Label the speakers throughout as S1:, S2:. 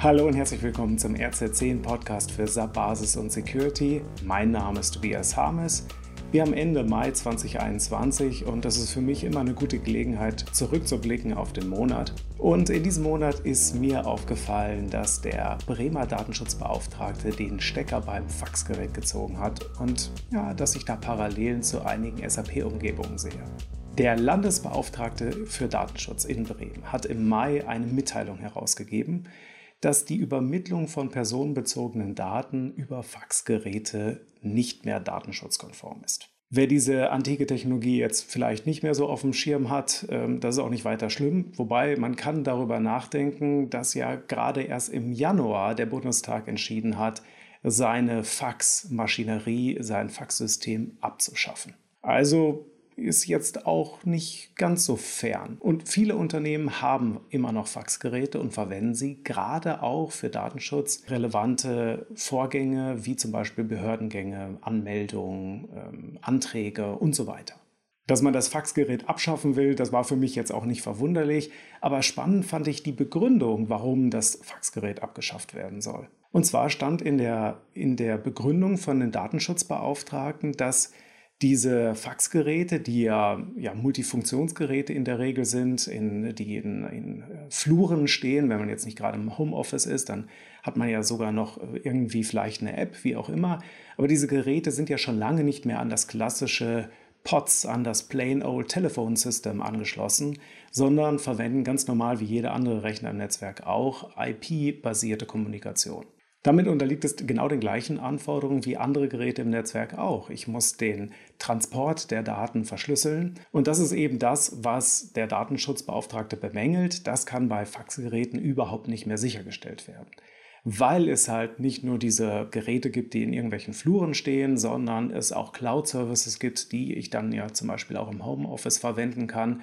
S1: Hallo und herzlich willkommen zum RZ10 Podcast für SAP Basis und Security. Mein Name ist Tobias Harmes. Wir haben Ende Mai 2021 und das ist für mich immer eine gute Gelegenheit, zurückzublicken auf den Monat. Und in diesem Monat ist mir aufgefallen, dass der Bremer Datenschutzbeauftragte den Stecker beim Faxgerät gezogen hat und ja, dass ich da Parallelen zu einigen SAP-Umgebungen sehe. Der Landesbeauftragte für Datenschutz in Bremen hat im Mai eine Mitteilung herausgegeben, dass die Übermittlung von personenbezogenen Daten über Faxgeräte nicht mehr datenschutzkonform ist. Wer diese antike Technologie jetzt vielleicht nicht mehr so auf dem Schirm hat, ähm, das ist auch nicht weiter schlimm. Wobei man kann darüber nachdenken, dass ja gerade erst im Januar der Bundestag entschieden hat, seine Faxmaschinerie, sein Faxsystem abzuschaffen. Also ist jetzt auch nicht ganz so fern. Und viele Unternehmen haben immer noch Faxgeräte und verwenden sie gerade auch für datenschutzrelevante Vorgänge, wie zum Beispiel Behördengänge, Anmeldungen, ähm, Anträge und so weiter. Dass man das Faxgerät abschaffen will, das war für mich jetzt auch nicht verwunderlich, aber spannend fand ich die Begründung, warum das Faxgerät abgeschafft werden soll. Und zwar stand in der, in der Begründung von den Datenschutzbeauftragten, dass diese Faxgeräte, die ja, ja Multifunktionsgeräte in der Regel sind, in, die in, in, äh, Fluren stehen, wenn man jetzt nicht gerade im Homeoffice ist, dann hat man ja sogar noch äh, irgendwie vielleicht eine App, wie auch immer. Aber diese Geräte sind ja schon lange nicht mehr an das klassische POTS, an das Plain Old Telephone System angeschlossen, sondern verwenden ganz normal wie jeder andere Rechner im Netzwerk auch IP-basierte Kommunikation. Damit unterliegt es genau den gleichen Anforderungen wie andere Geräte im Netzwerk auch. Ich muss den Transport der Daten verschlüsseln und das ist eben das, was der Datenschutzbeauftragte bemängelt. Das kann bei Faxgeräten überhaupt nicht mehr sichergestellt werden weil es halt nicht nur diese Geräte gibt, die in irgendwelchen Fluren stehen, sondern es auch Cloud-Services gibt, die ich dann ja zum Beispiel auch im Homeoffice verwenden kann.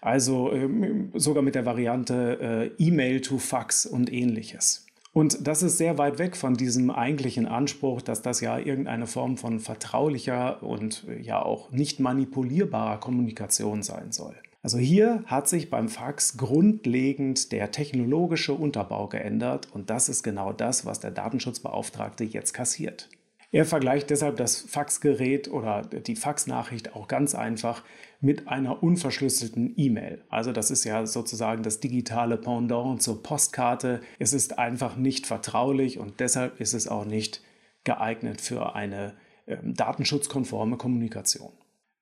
S1: Also ähm, sogar mit der Variante äh, E-Mail to Fax und ähnliches. Und das ist sehr weit weg von diesem eigentlichen Anspruch, dass das ja irgendeine Form von vertraulicher und äh, ja auch nicht manipulierbarer Kommunikation sein soll. Also hier hat sich beim Fax grundlegend der technologische Unterbau geändert und das ist genau das, was der Datenschutzbeauftragte jetzt kassiert. Er vergleicht deshalb das Faxgerät oder die Faxnachricht auch ganz einfach mit einer unverschlüsselten E-Mail. Also das ist ja sozusagen das digitale Pendant zur Postkarte. Es ist einfach nicht vertraulich und deshalb ist es auch nicht geeignet für eine äh, datenschutzkonforme Kommunikation.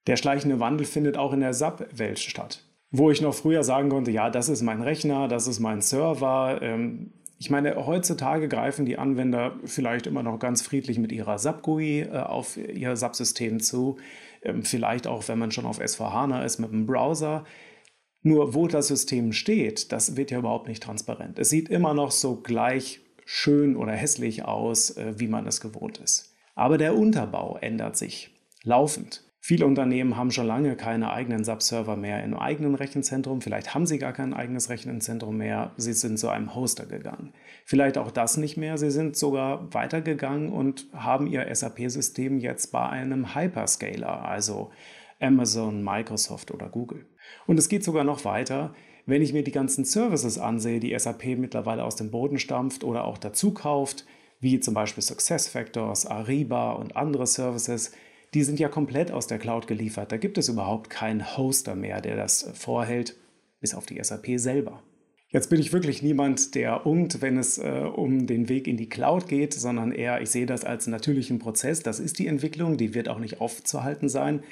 S1: Der schleichende Wandel findet auch in der SAP-Welt statt. Wo ich noch früher sagen konnte, ja, das ist mein Rechner, das ist mein Server, ähm, ich meine, heutzutage greifen die Anwender vielleicht immer noch ganz friedlich mit ihrer SAP-GUI äh, auf ihr SAP-System zu. Ähm, vielleicht auch, wenn man schon auf S4HANA ist, mit dem Browser. Nur wo das System steht, das wird ja überhaupt nicht transparent. Es sieht immer noch so gleich schön oder hässlich aus, äh, wie man es gewohnt ist. Aber der Unterbau ändert sich laufend. Viele Unternehmen haben schon lange keine eigenen SAP-Server mehr im eigenen Rechenzentrum. Vielleicht haben sie gar kein eigenes Rechenzentrum mehr. Sie sind zu einem Hoster gegangen. Vielleicht auch das nicht mehr. Sie sind sogar weitergegangen und haben ihr SAP-System jetzt bei einem Hyperscaler, also Amazon, Microsoft oder Google. Und es geht sogar noch weiter. Wenn ich mir die ganzen Services ansehe, die SAP mittlerweile aus dem Boden stampft oder auch dazu kauft, wie zum Beispiel SuccessFactors, Ariba und andere Services, die sind ja komplett aus der Cloud geliefert. Da gibt es überhaupt keinen Hoster mehr, der das vorhält, bis auf die SAP selber. Jetzt bin ich wirklich niemand, der ungt, wenn es äh, um den Weg in die Cloud geht, sondern eher, ich sehe das als natürlichen Prozess. Das ist die Entwicklung, die wird auch nicht aufzuhalten sein.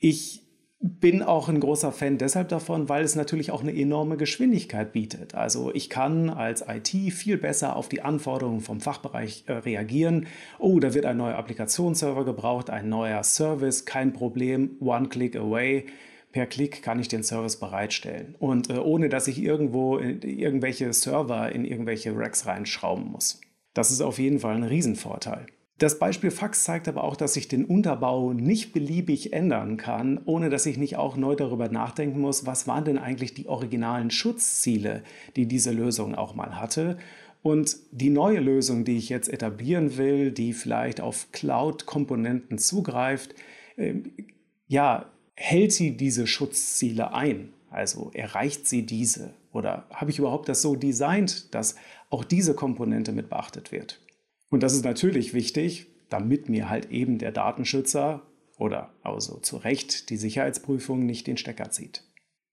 S1: Ich bin auch ein großer Fan deshalb davon, weil es natürlich auch eine enorme Geschwindigkeit bietet. Also ich kann als IT viel besser auf die Anforderungen vom Fachbereich äh, reagieren. Oh, da wird ein neuer Applikationsserver gebraucht, ein neuer Service, kein Problem, one click away. Per Klick kann ich den Service bereitstellen und äh, ohne dass ich irgendwo irgendwelche Server in irgendwelche Racks reinschrauben muss. Das ist auf jeden Fall ein Riesenvorteil. Das Beispiel Fax zeigt aber auch, dass ich den Unterbau nicht beliebig ändern kann, ohne dass ich nicht auch neu darüber nachdenken muss, was waren denn eigentlich die originalen Schutzziele, die diese Lösung auch mal hatte. Und die neue Lösung, die ich jetzt etablieren will, die vielleicht auf Cloud-Komponenten zugreift, äh, ja, hält sie diese Schutzziele ein? Also erreicht sie diese? Oder habe ich überhaupt das so designt, dass auch diese Komponente mit beachtet wird? Und das ist natürlich wichtig, damit mir halt eben der Datenschützer oder also zu Recht die Sicherheitsprüfung nicht den Stecker zieht.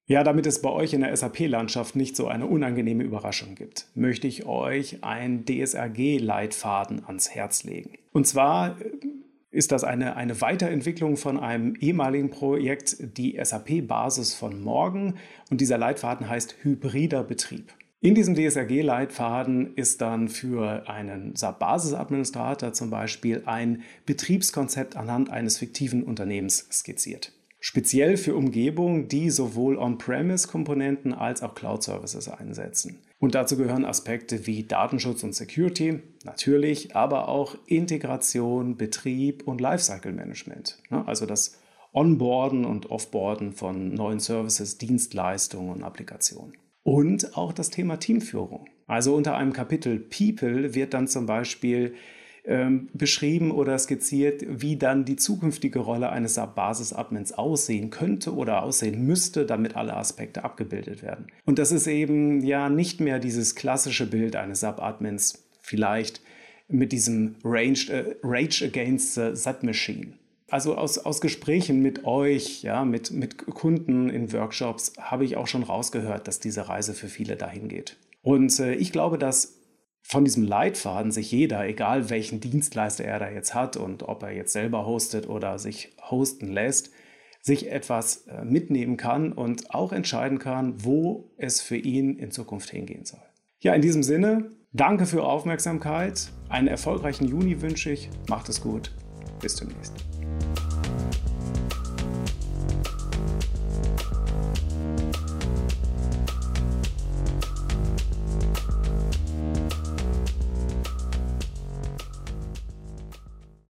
S1: Ja, damit es bei euch in der SAP-Landschaft nicht so eine unangenehme Überraschung gibt, möchte ich euch einen DSRG-Leitfaden ans Herz legen. Und zwar äh, ist das eine, eine Weiterentwicklung von einem ehemaligen Projekt, die SAP-Basis von morgen. Und dieser Leitfaden heißt hybrider Betrieb. In diesem DSRG-Leitfaden ist dann für einen SAP-Basisadministrator zum Beispiel ein Betriebskonzept anhand eines fiktiven Unternehmens skizziert. Speziell für Umgebungen, die sowohl On-Premise-Komponenten als auch Cloud-Services einsetzen. Und dazu gehören Aspekte wie Datenschutz und Security, natürlich, aber auch Integration, Betrieb und Lifecycle-Management. Ne, also das Onboarden und Offboarden von neuen Services, Dienstleistungen und Applikationen. Und auch das Thema Teamführung. Also unter einem Kapitel People wird dann zum Beispiel ähm, beschrieben oder skizziert, wie dann die zukünftige Rolle eines SAP-Basis-Admins aussehen könnte oder aussehen müsste, damit alle Aspekte abgebildet werden. Und das ist eben ja nicht mehr dieses klassische Bild eines SAP-Admins, vielleicht mit diesem Range, äh, Rage Against the SAP-Machine. Also aus, aus Gesprächen mit euch, ja, mit, mit Kunden in Workshops, habe ich auch schon rausgehört, dass diese Reise für viele dahin geht. Und äh, ich glaube, dass von diesem Leitfaden sich jeder, egal welchen Dienstleister er da jetzt hat und ob er jetzt selber hostet oder sich hosten lässt, sich etwas äh, mitnehmen kann und auch entscheiden kann, wo es für ihn in Zukunft hingehen soll. Ja, in diesem Sinne, danke für Aufmerksamkeit. Einen erfolgreichen Juni wünsche ich. Macht es gut. Bis demnächst.